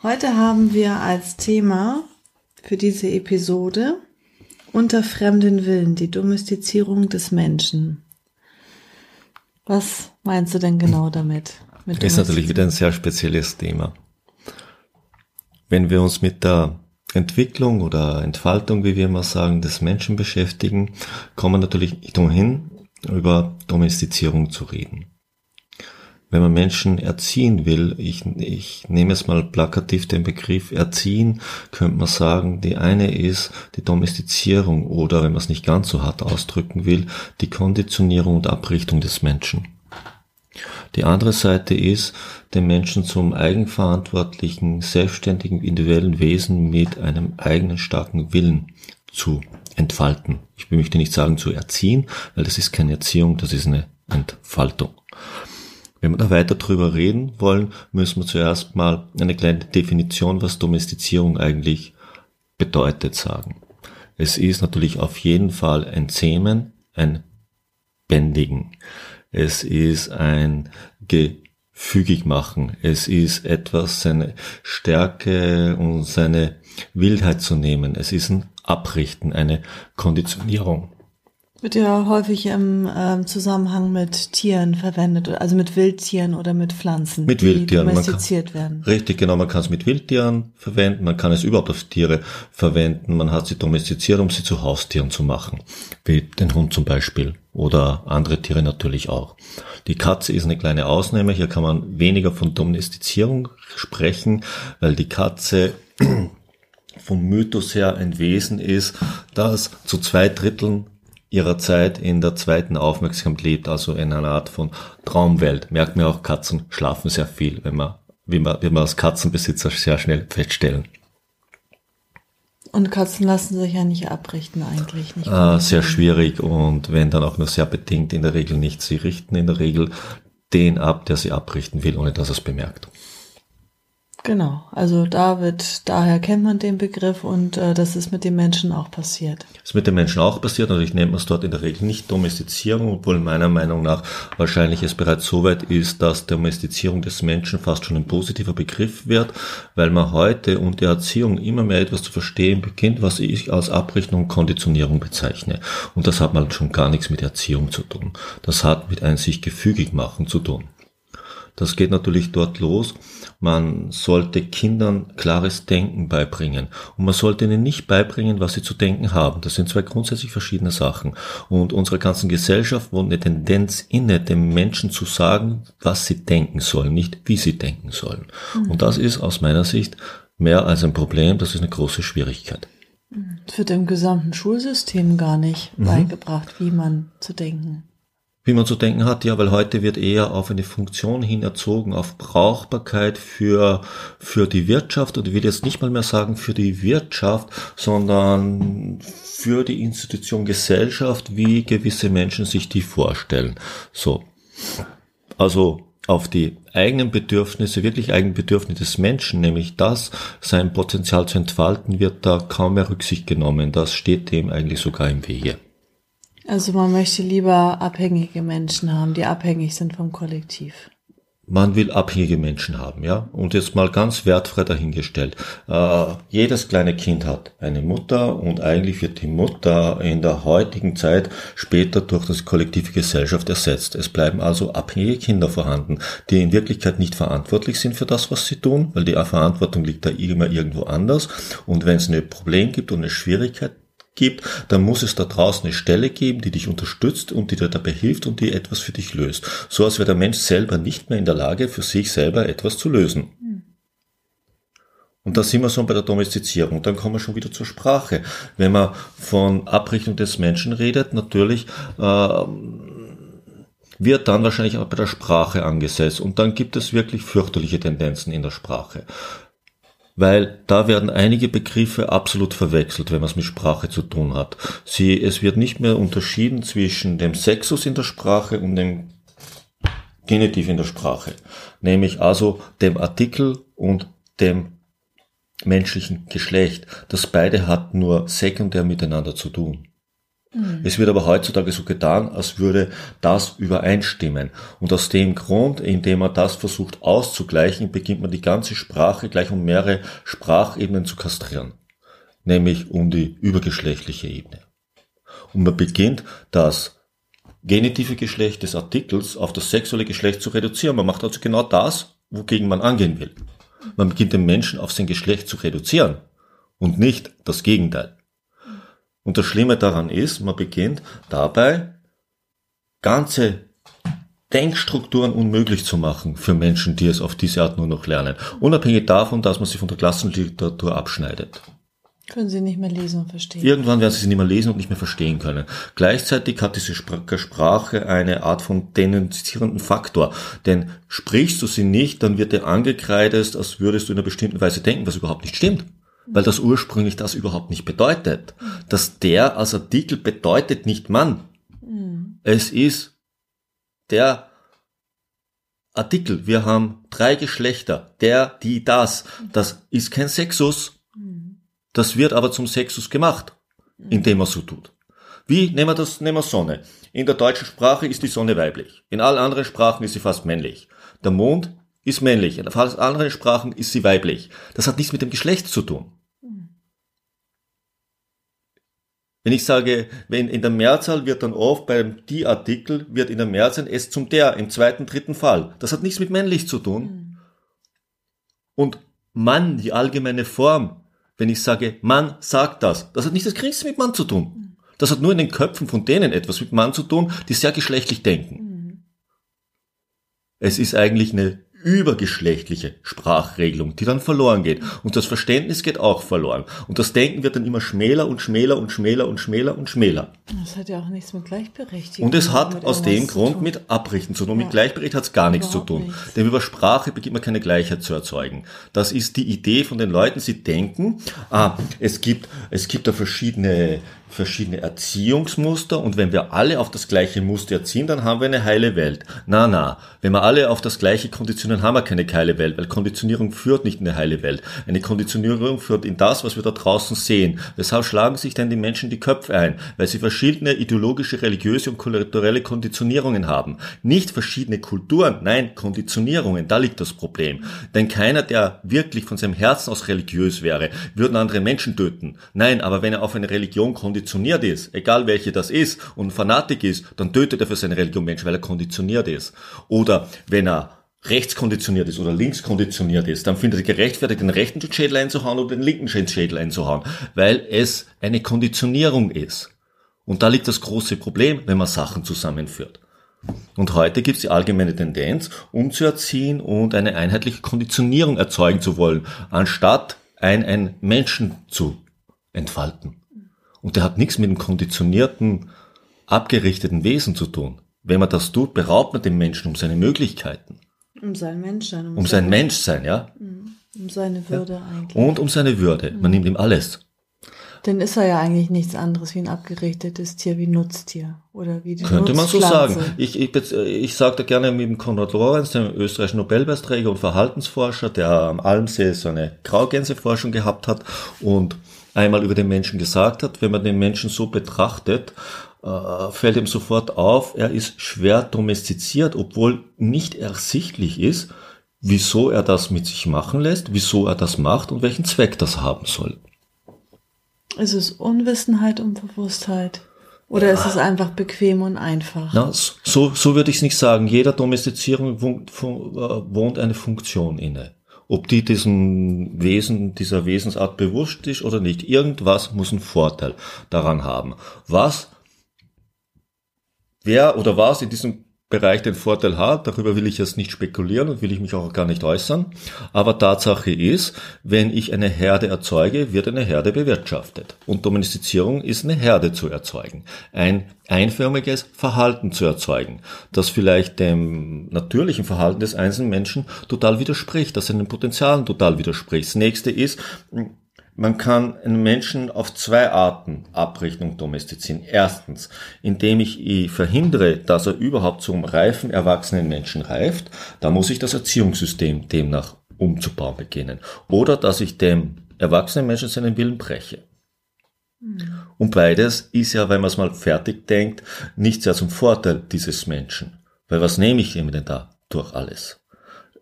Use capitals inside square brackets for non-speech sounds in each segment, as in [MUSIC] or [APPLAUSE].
Heute haben wir als Thema für diese Episode unter fremden Willen die Domestizierung des Menschen. Was meinst du denn genau damit? Mit ist natürlich wieder ein sehr spezielles Thema. Wenn wir uns mit der Entwicklung oder Entfaltung, wie wir immer sagen, des Menschen beschäftigen, kommen wir natürlich nicht umhin, über Domestizierung zu reden wenn man Menschen erziehen will, ich, ich nehme es mal plakativ den Begriff erziehen, könnte man sagen, die eine ist die Domestizierung oder, wenn man es nicht ganz so hart ausdrücken will, die Konditionierung und Abrichtung des Menschen. Die andere Seite ist, den Menschen zum eigenverantwortlichen, selbstständigen, individuellen Wesen mit einem eigenen starken Willen zu entfalten. Ich möchte nicht sagen zu erziehen, weil das ist keine Erziehung, das ist eine Entfaltung. Wenn wir da weiter drüber reden wollen, müssen wir zuerst mal eine kleine Definition, was Domestizierung eigentlich bedeutet, sagen. Es ist natürlich auf jeden Fall ein Zähmen, ein Bändigen. Es ist ein gefügig machen. Es ist etwas, seine Stärke und seine Wildheit zu nehmen. Es ist ein Abrichten, eine Konditionierung. Wird ja häufig im äh, Zusammenhang mit Tieren verwendet, also mit Wildtieren oder mit Pflanzen, mit Wildtieren. die domestiziert kann, werden. Richtig, genau. Man kann es mit Wildtieren verwenden, man kann es überhaupt auf Tiere verwenden. Man hat sie domestiziert, um sie zu Haustieren zu machen, wie den Hund zum Beispiel oder andere Tiere natürlich auch. Die Katze ist eine kleine Ausnahme. Hier kann man weniger von Domestizierung sprechen, weil die Katze [CLEARS THROAT] vom Mythos her ein Wesen ist, das zu zwei Dritteln ihrer Zeit in der zweiten Aufmerksamkeit lebt, also in einer Art von Traumwelt. Merkt man auch, Katzen schlafen sehr viel, wenn man, wie man, wie man als Katzenbesitzer sehr schnell feststellen. Und Katzen lassen sich ja nicht abrichten eigentlich. Nicht äh, sehr schwierig und wenn dann auch nur sehr bedingt, in der Regel nicht. Sie richten in der Regel den ab, der sie abrichten will, ohne dass er es bemerkt. Genau, also da wird, daher kennt man den Begriff und äh, das ist mit den Menschen auch passiert. Das ist mit den Menschen auch passiert, natürlich nennt man es dort in der Regel nicht Domestizierung, obwohl meiner Meinung nach wahrscheinlich es bereits so weit ist, dass Domestizierung des Menschen fast schon ein positiver Begriff wird, weil man heute und der Erziehung immer mehr etwas zu verstehen beginnt, was ich als Abrichtung und Konditionierung bezeichne. Und das hat mal schon gar nichts mit Erziehung zu tun. Das hat mit ein sich gefügig machen zu tun. Das geht natürlich dort los. Man sollte Kindern klares Denken beibringen. Und man sollte ihnen nicht beibringen, was sie zu denken haben. Das sind zwei grundsätzlich verschiedene Sachen. Und unserer ganzen Gesellschaft wohnt eine Tendenz inne, den Menschen zu sagen, was sie denken sollen, nicht wie sie denken sollen. Mhm. Und das ist aus meiner Sicht mehr als ein Problem, das ist eine große Schwierigkeit. Es wird im gesamten Schulsystem gar nicht mhm. beigebracht, wie man zu denken wie man zu denken hat, ja, weil heute wird eher auf eine Funktion hin erzogen, auf Brauchbarkeit für, für die Wirtschaft und ich will jetzt nicht mal mehr sagen für die Wirtschaft, sondern für die Institution Gesellschaft, wie gewisse Menschen sich die vorstellen. So. Also, auf die eigenen Bedürfnisse, wirklich eigenen Bedürfnisse des Menschen, nämlich das, sein Potenzial zu entfalten, wird da kaum mehr Rücksicht genommen. Das steht dem eigentlich sogar im Wege. Also man möchte lieber abhängige Menschen haben, die abhängig sind vom Kollektiv. Man will abhängige Menschen haben, ja. Und jetzt mal ganz wertfrei dahingestellt. Äh, jedes kleine Kind hat eine Mutter und eigentlich wird die Mutter in der heutigen Zeit später durch das kollektive Gesellschaft ersetzt. Es bleiben also abhängige Kinder vorhanden, die in Wirklichkeit nicht verantwortlich sind für das, was sie tun, weil die Verantwortung liegt da immer irgendwo anders. Und wenn es ein Problem gibt und eine Schwierigkeit, gibt, dann muss es da draußen eine Stelle geben, die dich unterstützt und die dir dabei hilft und die etwas für dich löst. So als wäre der Mensch selber nicht mehr in der Lage, für sich selber etwas zu lösen. Und da sind wir schon bei der Domestizierung. Dann kommen wir schon wieder zur Sprache. Wenn man von Abrichtung des Menschen redet, natürlich äh, wird dann wahrscheinlich auch bei der Sprache angesetzt und dann gibt es wirklich fürchterliche Tendenzen in der Sprache. Weil da werden einige Begriffe absolut verwechselt, wenn man es mit Sprache zu tun hat. Sie, es wird nicht mehr unterschieden zwischen dem Sexus in der Sprache und dem Genitiv in der Sprache. Nämlich also dem Artikel und dem menschlichen Geschlecht. Das beide hat nur sekundär miteinander zu tun. Mhm. Es wird aber heutzutage so getan, als würde das übereinstimmen. Und aus dem Grund, indem man das versucht auszugleichen, beginnt man die ganze Sprache gleich um mehrere Sprachebenen zu kastrieren. Nämlich um die übergeschlechtliche Ebene. Und man beginnt das genitive Geschlecht des Artikels auf das sexuelle Geschlecht zu reduzieren. Man macht also genau das, wogegen man angehen will. Man beginnt den Menschen auf sein Geschlecht zu reduzieren und nicht das Gegenteil. Und das Schlimme daran ist, man beginnt dabei ganze Denkstrukturen unmöglich zu machen für Menschen, die es auf diese Art nur noch lernen. Unabhängig davon, dass man sie von der Klassenliteratur abschneidet. Können sie nicht mehr lesen und verstehen. Irgendwann werden sie sie nicht mehr lesen und nicht mehr verstehen können. Gleichzeitig hat diese Sprache eine Art von denunzierenden Faktor. Denn sprichst du sie nicht, dann wird dir angekreidet, als würdest du in einer bestimmten Weise denken, was überhaupt nicht stimmt. Weil das ursprünglich das überhaupt nicht bedeutet. Das der als Artikel bedeutet nicht Mann. Mhm. Es ist der Artikel. Wir haben drei Geschlechter. Der, die, das. Das ist kein Sexus. Das wird aber zum Sexus gemacht, indem man so tut. Wie nehmen wir das, nehmen wir Sonne. In der deutschen Sprache ist die Sonne weiblich. In allen anderen Sprachen ist sie fast männlich. Der Mond ist männlich. In fast anderen Sprachen ist sie weiblich. Das hat nichts mit dem Geschlecht zu tun. Wenn ich sage, wenn in der Mehrzahl wird dann oft beim die Artikel wird in der Mehrzahl es zum der im zweiten, dritten Fall. Das hat nichts mit männlich zu tun. Und Mann, die allgemeine Form, wenn ich sage, Mann sagt das. Das hat nicht das geringste mit Mann zu tun. Das hat nur in den Köpfen von denen etwas mit Mann zu tun, die sehr geschlechtlich denken. Es ist eigentlich eine übergeschlechtliche Sprachregelung, die dann verloren geht. Und das Verständnis geht auch verloren. Und das Denken wird dann immer schmäler und schmäler und schmäler und schmäler und schmäler. Das hat ja auch nichts mit Gleichberechtigung. Und es hat aus dem Grund mit Abrichten zu tun. Ja. Mit Gleichberechtigung hat es gar nichts zu tun. Nichts. Denn über Sprache beginnt man keine Gleichheit zu erzeugen. Das ist die Idee von den Leuten. Sie denken, ah, es gibt, es gibt da verschiedene verschiedene Erziehungsmuster und wenn wir alle auf das gleiche Muster erziehen, dann haben wir eine heile Welt. Na, na, wenn wir alle auf das gleiche konditionieren, haben wir keine heile Welt, weil Konditionierung führt nicht in eine heile Welt. Eine Konditionierung führt in das, was wir da draußen sehen. Weshalb schlagen sich denn die Menschen die Köpfe ein? Weil sie verschiedene ideologische, religiöse und kulturelle Konditionierungen haben. Nicht verschiedene Kulturen, nein, Konditionierungen, da liegt das Problem. Denn keiner, der wirklich von seinem Herzen aus religiös wäre, würde andere Menschen töten. Nein, aber wenn er auf eine Religion konditioniert, konditioniert ist, egal welche das ist, und Fanatik ist, dann tötet er für seine Religion Menschen, weil er konditioniert ist. Oder wenn er rechtskonditioniert ist oder linkskonditioniert ist, dann findet er gerechtfertigt, den rechten Schädel einzuhauen oder den linken Schädel einzuhauen, weil es eine Konditionierung ist. Und da liegt das große Problem, wenn man Sachen zusammenführt. Und heute gibt es die allgemeine Tendenz, umzuerziehen und eine einheitliche Konditionierung erzeugen zu wollen, anstatt ein, ein Menschen zu entfalten. Und der hat nichts mit dem konditionierten, abgerichteten Wesen zu tun. Wenn man das tut, beraubt man den Menschen um seine Möglichkeiten. Um sein Menschsein. Um, um sein, sein Menschsein, ja. Mhm. Um seine Würde ja. eigentlich. Und um seine Würde. Man mhm. nimmt ihm alles. Dann ist er ja eigentlich nichts anderes wie ein abgerichtetes Tier, wie Nutztier. Oder wie die Könnte man so sagen. Ich, ich, ich sage da gerne mit dem Konrad Lorenz, dem österreichischen Nobelpreisträger und Verhaltensforscher, der am Almsee so eine Graugänseforschung gehabt hat und einmal über den Menschen gesagt hat. Wenn man den Menschen so betrachtet, äh, fällt ihm sofort auf, er ist schwer domestiziert, obwohl nicht ersichtlich ist, wieso er das mit sich machen lässt, wieso er das macht und welchen Zweck das haben soll. Ist es Unwissenheit und Bewusstheit? Oder ist es einfach bequem und einfach? Na, so, so würde ich es nicht sagen. Jeder Domestizierung äh, wohnt eine Funktion inne ob die diesem Wesen, dieser Wesensart bewusst ist oder nicht. Irgendwas muss einen Vorteil daran haben. Was, wer oder was in diesem Bereich den Vorteil hat, darüber will ich jetzt nicht spekulieren und will ich mich auch gar nicht äußern. Aber Tatsache ist, wenn ich eine Herde erzeuge, wird eine Herde bewirtschaftet. Und Domestizierung ist eine Herde zu erzeugen. Ein einförmiges Verhalten zu erzeugen, das vielleicht dem natürlichen Verhalten des einzelnen Menschen total widerspricht, das seinen Potenzialen total widerspricht. Das nächste ist, man kann einen Menschen auf zwei Arten abrichten und domestizieren. Erstens, indem ich verhindere, dass er überhaupt zum reifen, erwachsenen Menschen reift. Da muss ich das Erziehungssystem demnach umzubauen beginnen. Oder dass ich dem erwachsenen Menschen seinen Willen breche. Mhm. Und beides ist ja, wenn man es mal fertig denkt, nicht sehr zum Vorteil dieses Menschen. Weil was nehme ich ihm denn da durch alles?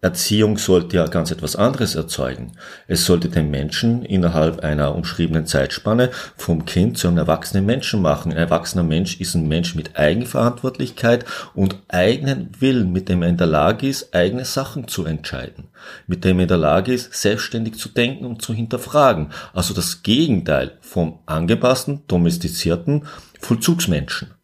Erziehung sollte ja ganz etwas anderes erzeugen. Es sollte den Menschen innerhalb einer umschriebenen Zeitspanne vom Kind zu einem erwachsenen Menschen machen. Ein erwachsener Mensch ist ein Mensch mit Eigenverantwortlichkeit und eigenen Willen, mit dem er in der Lage ist, eigene Sachen zu entscheiden, mit dem er in der Lage ist, selbstständig zu denken und zu hinterfragen. Also das Gegenteil vom angepassten, domestizierten Vollzugsmenschen.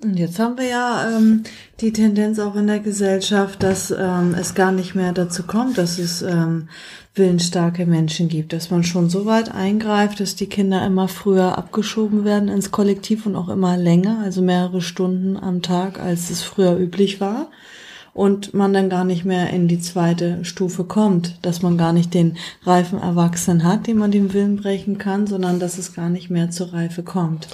Und jetzt haben wir ja ähm, die Tendenz auch in der Gesellschaft, dass ähm, es gar nicht mehr dazu kommt, dass es ähm, willensstarke Menschen gibt, dass man schon so weit eingreift, dass die Kinder immer früher abgeschoben werden ins Kollektiv und auch immer länger, also mehrere Stunden am Tag, als es früher üblich war. Und man dann gar nicht mehr in die zweite Stufe kommt, dass man gar nicht den reifen Erwachsenen hat, den man den Willen brechen kann, sondern dass es gar nicht mehr zur Reife kommt.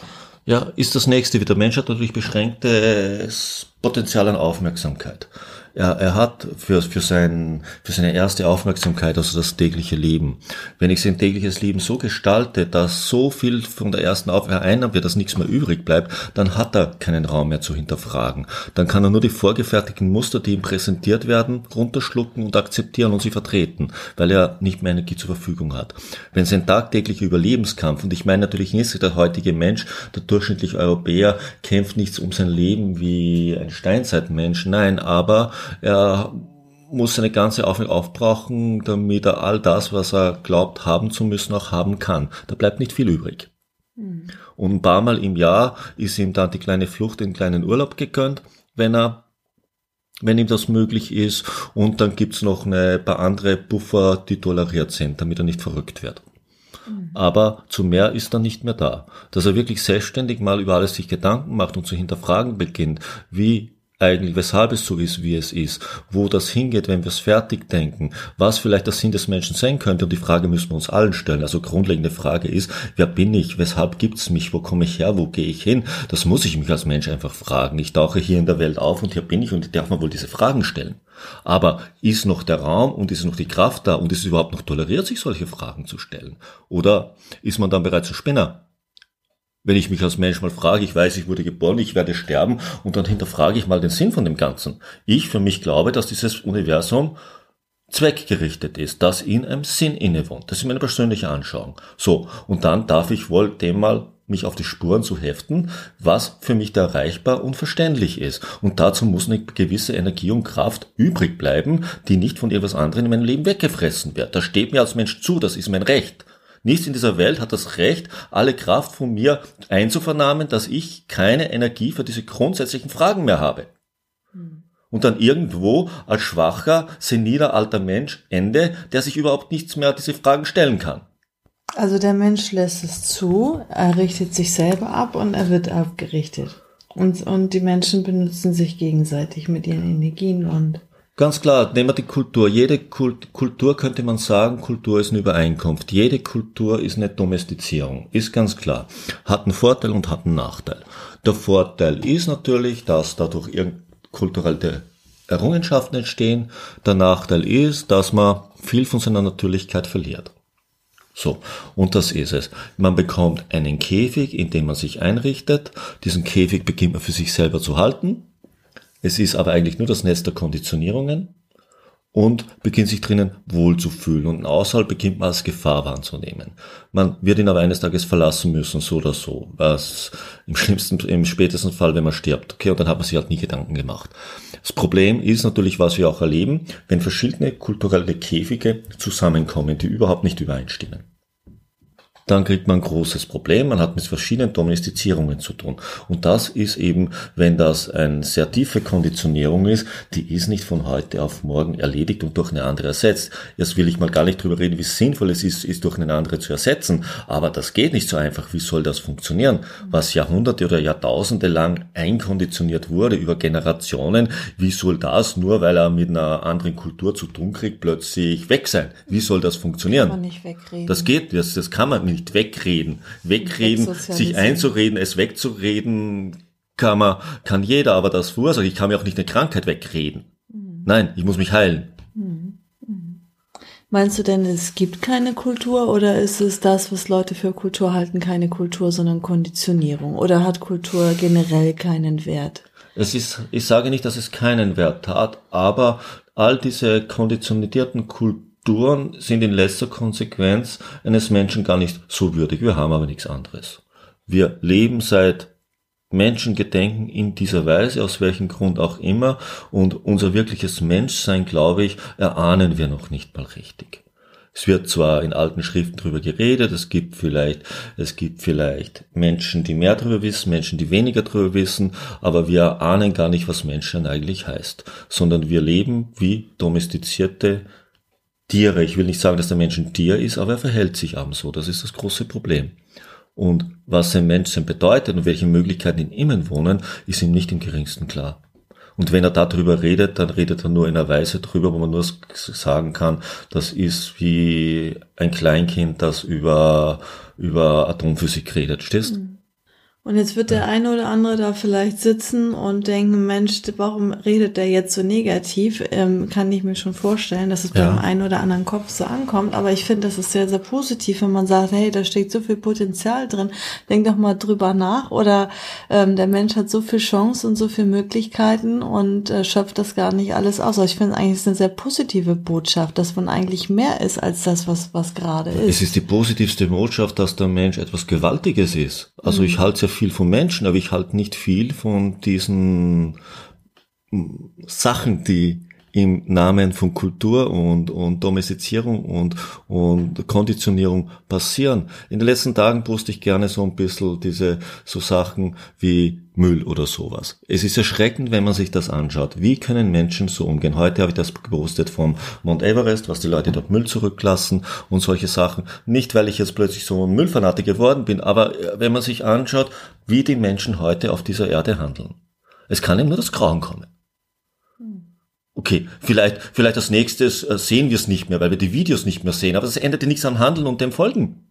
Ja, ist das nächste wieder. Mensch hat natürlich beschränktes Potenzial an Aufmerksamkeit. Er, er hat für, für, sein, für seine erste Aufmerksamkeit, also das tägliche Leben. Wenn ich sein tägliches Leben so gestalte, dass so viel von der ersten Aufmerksamkeit einnahmt wird, dass nichts mehr übrig bleibt, dann hat er keinen Raum mehr zu hinterfragen. Dann kann er nur die vorgefertigten Muster, die ihm präsentiert werden, runterschlucken und akzeptieren und sie vertreten, weil er nicht mehr Energie zur Verfügung hat. Wenn sein tagtäglicher Überlebenskampf, und ich meine natürlich nicht, der heutige Mensch, der durchschnittliche Europäer, kämpft nichts um sein Leben wie ein Steinzeitmensch, nein, aber er muss seine ganze Aufmerksamkeit aufbrauchen, damit er all das, was er glaubt haben zu müssen, auch haben kann. Da bleibt nicht viel übrig. Mhm. Und ein paar Mal im Jahr ist ihm dann die kleine Flucht in kleinen Urlaub gegönnt, wenn er wenn ihm das möglich ist. Und dann gibt's noch eine paar andere Buffer, die toleriert sind, damit er nicht verrückt wird. Mhm. Aber zu mehr ist dann nicht mehr da. Dass er wirklich selbstständig mal über alles sich Gedanken macht und zu hinterfragen beginnt, wie eigentlich, weshalb es so ist, wie es ist, wo das hingeht, wenn wir es fertig denken, was vielleicht der Sinn des Menschen sein könnte. Und die Frage müssen wir uns allen stellen. Also grundlegende Frage ist, wer bin ich, weshalb gibt's mich, wo komme ich her, wo gehe ich hin? Das muss ich mich als Mensch einfach fragen. Ich tauche hier in der Welt auf und hier bin ich und ich darf man wohl diese Fragen stellen. Aber ist noch der Raum und ist noch die Kraft da und ist es überhaupt noch toleriert, sich solche Fragen zu stellen? Oder ist man dann bereits ein Spinner? Wenn ich mich als Mensch mal frage, ich weiß, ich wurde geboren, ich werde sterben und dann hinterfrage ich mal den Sinn von dem Ganzen. Ich für mich glaube, dass dieses Universum zweckgerichtet ist, dass in einem Sinn innewohnt. Das ist meine persönliche Anschauung. So, und dann darf ich wohl dem mal mich auf die Spuren zu heften, was für mich da erreichbar und verständlich ist. Und dazu muss eine gewisse Energie und Kraft übrig bleiben, die nicht von irgendwas anderem in meinem Leben weggefressen wird. Das steht mir als Mensch zu, das ist mein Recht. Nichts in dieser Welt hat das Recht, alle Kraft von mir einzuvernahmen, dass ich keine Energie für diese grundsätzlichen Fragen mehr habe. Und dann irgendwo als schwacher, seniler alter Mensch ende, der sich überhaupt nichts mehr diese Fragen stellen kann. Also der Mensch lässt es zu, er richtet sich selber ab und er wird abgerichtet. Und, und die Menschen benutzen sich gegenseitig mit ihren Energien und Ganz klar, nehmen wir die Kultur. Jede Kult Kultur könnte man sagen, Kultur ist eine Übereinkunft. Jede Kultur ist eine Domestizierung. Ist ganz klar. Hat einen Vorteil und hat einen Nachteil. Der Vorteil ist natürlich, dass dadurch kulturelle Errungenschaften entstehen. Der Nachteil ist, dass man viel von seiner Natürlichkeit verliert. So, und das ist es. Man bekommt einen Käfig, in dem man sich einrichtet. Diesen Käfig beginnt man für sich selber zu halten es ist aber eigentlich nur das Netz der Konditionierungen und beginnt sich drinnen wohlzufühlen und außerhalb beginnt man als Gefahr wahrzunehmen. Man wird ihn aber eines Tages verlassen müssen, so oder so, was im schlimmsten, im spätesten Fall, wenn man stirbt. Okay, und dann hat man sich halt nie Gedanken gemacht. Das Problem ist natürlich, was wir auch erleben, wenn verschiedene kulturelle Käfige zusammenkommen, die überhaupt nicht übereinstimmen. Dann kriegt man ein großes Problem. Man hat mit verschiedenen Domestizierungen zu tun. Und das ist eben, wenn das eine sehr tiefe Konditionierung ist, die ist nicht von heute auf morgen erledigt und durch eine andere ersetzt. Jetzt will ich mal gar nicht drüber reden, wie sinnvoll es ist, ist durch eine andere zu ersetzen. Aber das geht nicht so einfach. Wie soll das funktionieren? Was Jahrhunderte oder Jahrtausende lang einkonditioniert wurde über Generationen, wie soll das, nur weil er mit einer anderen Kultur zu tun kriegt, plötzlich weg sein? Wie soll das funktionieren? Kann man nicht wegreden. Das geht, das, das kann man nicht wegreden. Wegreden, sich einzureden, es wegzureden, kann man, kann jeder, aber das verursacht. Ich kann mir auch nicht eine Krankheit wegreden. Mhm. Nein, ich muss mich heilen. Mhm. Mhm. Meinst du denn, es gibt keine Kultur oder ist es das, was Leute für Kultur halten, keine Kultur, sondern Konditionierung? Oder hat Kultur generell keinen Wert? Es ist, ich sage nicht, dass es keinen Wert hat, aber all diese konditionierten Kulturen sind in letzter Konsequenz eines Menschen gar nicht so würdig. Wir haben aber nichts anderes. Wir leben seit Menschengedenken in dieser Weise, aus welchem Grund auch immer, und unser wirkliches Menschsein, glaube ich, erahnen wir noch nicht mal richtig. Es wird zwar in alten Schriften drüber geredet, es gibt vielleicht, es gibt vielleicht Menschen, die mehr drüber wissen, Menschen, die weniger drüber wissen, aber wir ahnen gar nicht, was Menschen eigentlich heißt, sondern wir leben wie domestizierte Tiere. Ich will nicht sagen, dass der Mensch ein Tier ist, aber er verhält sich eben so. Das ist das große Problem. Und was ein Menschsein bedeutet und welche Möglichkeiten in ihm wohnen, ist ihm nicht im geringsten klar. Und wenn er darüber redet, dann redet er nur in einer Weise drüber, wo man nur sagen kann, das ist wie ein Kleinkind, das über, über Atomphysik redet, stehst? Mhm. Und jetzt wird der eine oder andere da vielleicht sitzen und denken, Mensch, warum redet der jetzt so negativ? Ähm, kann ich mir schon vorstellen, dass es ja. beim einen oder anderen Kopf so ankommt. Aber ich finde, das ist sehr, sehr positiv, wenn man sagt, hey, da steckt so viel Potenzial drin. Denk doch mal drüber nach. Oder ähm, der Mensch hat so viel Chance und so viele Möglichkeiten und äh, schöpft das gar nicht alles aus. Also ich finde eigentlich ist eine sehr positive Botschaft, dass man eigentlich mehr ist als das, was, was gerade ist. Es ist die positivste Botschaft, dass der Mensch etwas Gewaltiges ist. Also mhm. ich halte es viel von Menschen, aber ich halte nicht viel von diesen Sachen, die im Namen von Kultur und, und Domestizierung und, und Konditionierung passieren. In den letzten Tagen wusste ich gerne so ein bisschen diese so Sachen wie Müll oder sowas. Es ist erschreckend, wenn man sich das anschaut. Wie können Menschen so umgehen? Heute habe ich das gepostet vom Mount Everest, was die Leute dort Müll zurücklassen und solche Sachen. Nicht, weil ich jetzt plötzlich so ein Müllfanatiker geworden bin, aber äh, wenn man sich anschaut, wie die Menschen heute auf dieser Erde handeln. Es kann ihm nur das Grauen kommen. Okay, vielleicht, vielleicht als nächstes äh, sehen wir es nicht mehr, weil wir die Videos nicht mehr sehen, aber das ändert ja nichts am Handeln und dem Folgen.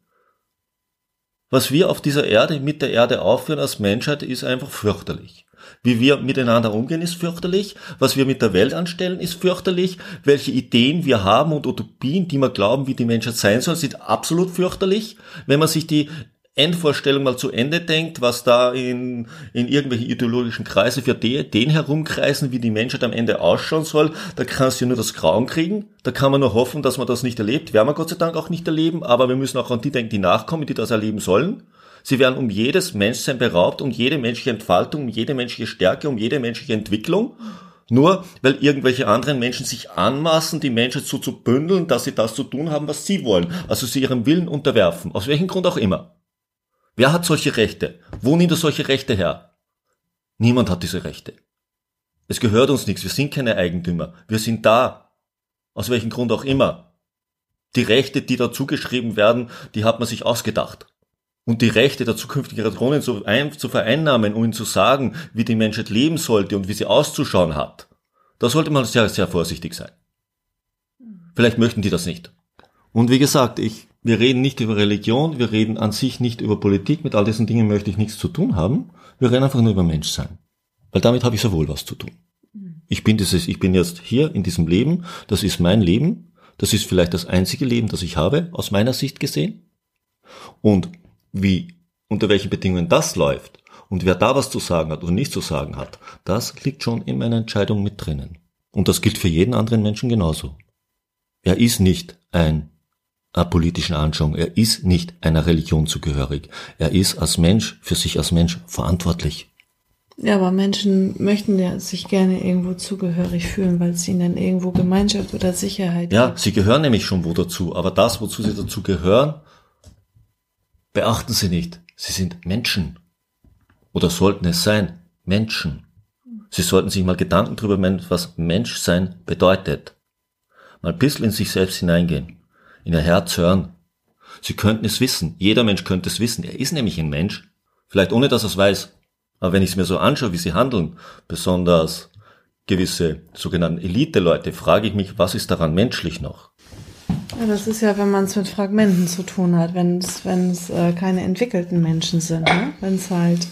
Was wir auf dieser Erde mit der Erde aufführen als Menschheit ist einfach fürchterlich. Wie wir miteinander umgehen ist fürchterlich, was wir mit der Welt anstellen ist fürchterlich, welche Ideen wir haben und Utopien, die wir glauben, wie die Menschheit sein soll, sind absolut fürchterlich. Wenn man sich die Endvorstellung mal zu Ende denkt, was da in, in irgendwelche ideologischen Kreise für die, den herumkreisen, wie die Menschheit am Ende ausschauen soll, da kannst du nur das Grauen kriegen. Da kann man nur hoffen, dass man das nicht erlebt. Werden wir Gott sei Dank auch nicht erleben, aber wir müssen auch an die denken, die nachkommen, die das erleben sollen. Sie werden um jedes Menschsein beraubt, um jede menschliche Entfaltung, um jede menschliche Stärke, um jede menschliche Entwicklung. Nur weil irgendwelche anderen Menschen sich anmaßen, die Menschheit so zu bündeln, dass sie das zu tun haben, was sie wollen. Also sie ihrem Willen unterwerfen. Aus welchem Grund auch immer. Wer hat solche Rechte? Wo nimmt er solche Rechte her? Niemand hat diese Rechte. Es gehört uns nichts, wir sind keine Eigentümer, wir sind da. Aus welchem Grund auch immer. Die Rechte, die da zugeschrieben werden, die hat man sich ausgedacht. Und die Rechte der zukünftigen Generationen zu, zu vereinnahmen, um ihnen zu sagen, wie die Menschheit leben sollte und wie sie auszuschauen hat, da sollte man sehr, sehr vorsichtig sein. Vielleicht möchten die das nicht. Und wie gesagt, ich wir reden nicht über Religion, wir reden an sich nicht über Politik, mit all diesen Dingen möchte ich nichts zu tun haben. Wir reden einfach nur über Menschsein. Weil damit habe ich sehr wohl was zu tun. Ich bin dieses, ich bin jetzt hier in diesem Leben, das ist mein Leben, das ist vielleicht das einzige Leben, das ich habe, aus meiner Sicht gesehen. Und wie, unter welchen Bedingungen das läuft und wer da was zu sagen hat oder nicht zu sagen hat, das liegt schon in meiner Entscheidung mit drinnen. Und das gilt für jeden anderen Menschen genauso. Er ist nicht ein politischen Anschauung. Er ist nicht einer Religion zugehörig. Er ist als Mensch, für sich als Mensch verantwortlich. Ja, aber Menschen möchten ja sich gerne irgendwo zugehörig fühlen, weil es ihnen irgendwo Gemeinschaft oder Sicherheit Ja, gibt. sie gehören nämlich schon wo dazu. Aber das, wozu sie dazu gehören, Beachten Sie nicht, Sie sind Menschen. Oder sollten es sein, Menschen. Sie sollten sich mal Gedanken darüber machen, was Menschsein bedeutet. Mal ein bisschen in sich selbst hineingehen, in Ihr Herz hören. Sie könnten es wissen, jeder Mensch könnte es wissen, er ist nämlich ein Mensch. Vielleicht ohne, dass er es weiß. Aber wenn ich es mir so anschaue, wie sie handeln, besonders gewisse sogenannten Elite-Leute, frage ich mich, was ist daran menschlich noch? Ja, das ist ja, wenn man es mit Fragmenten zu tun hat, wenn es wenn es äh, keine entwickelten Menschen sind, ne? wenn es halt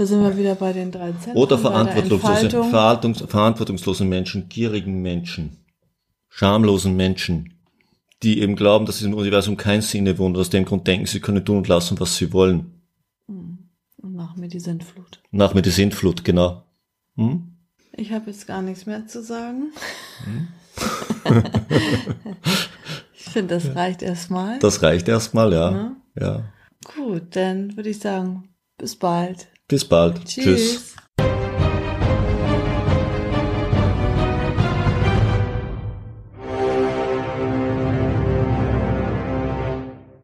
da sind wir wieder bei den drei Zentren. Oder verantwortungslosen, verantwortungslosen Menschen, gierigen Menschen, schamlosen Menschen, die eben glauben, dass sie im Universum kein Sinne wohnt, aus dem Grund denken, sie können tun und lassen, was sie wollen. Hm. Und nach mir die Sintflut. Nach mir die Sintflut, genau. Hm? Ich habe jetzt gar nichts mehr zu sagen. Hm? [LAUGHS] ich finde, das reicht erstmal. Das reicht erstmal, ja. ja. ja. Gut, dann würde ich sagen, bis bald. Bis bald. Tschüss. Tschüss.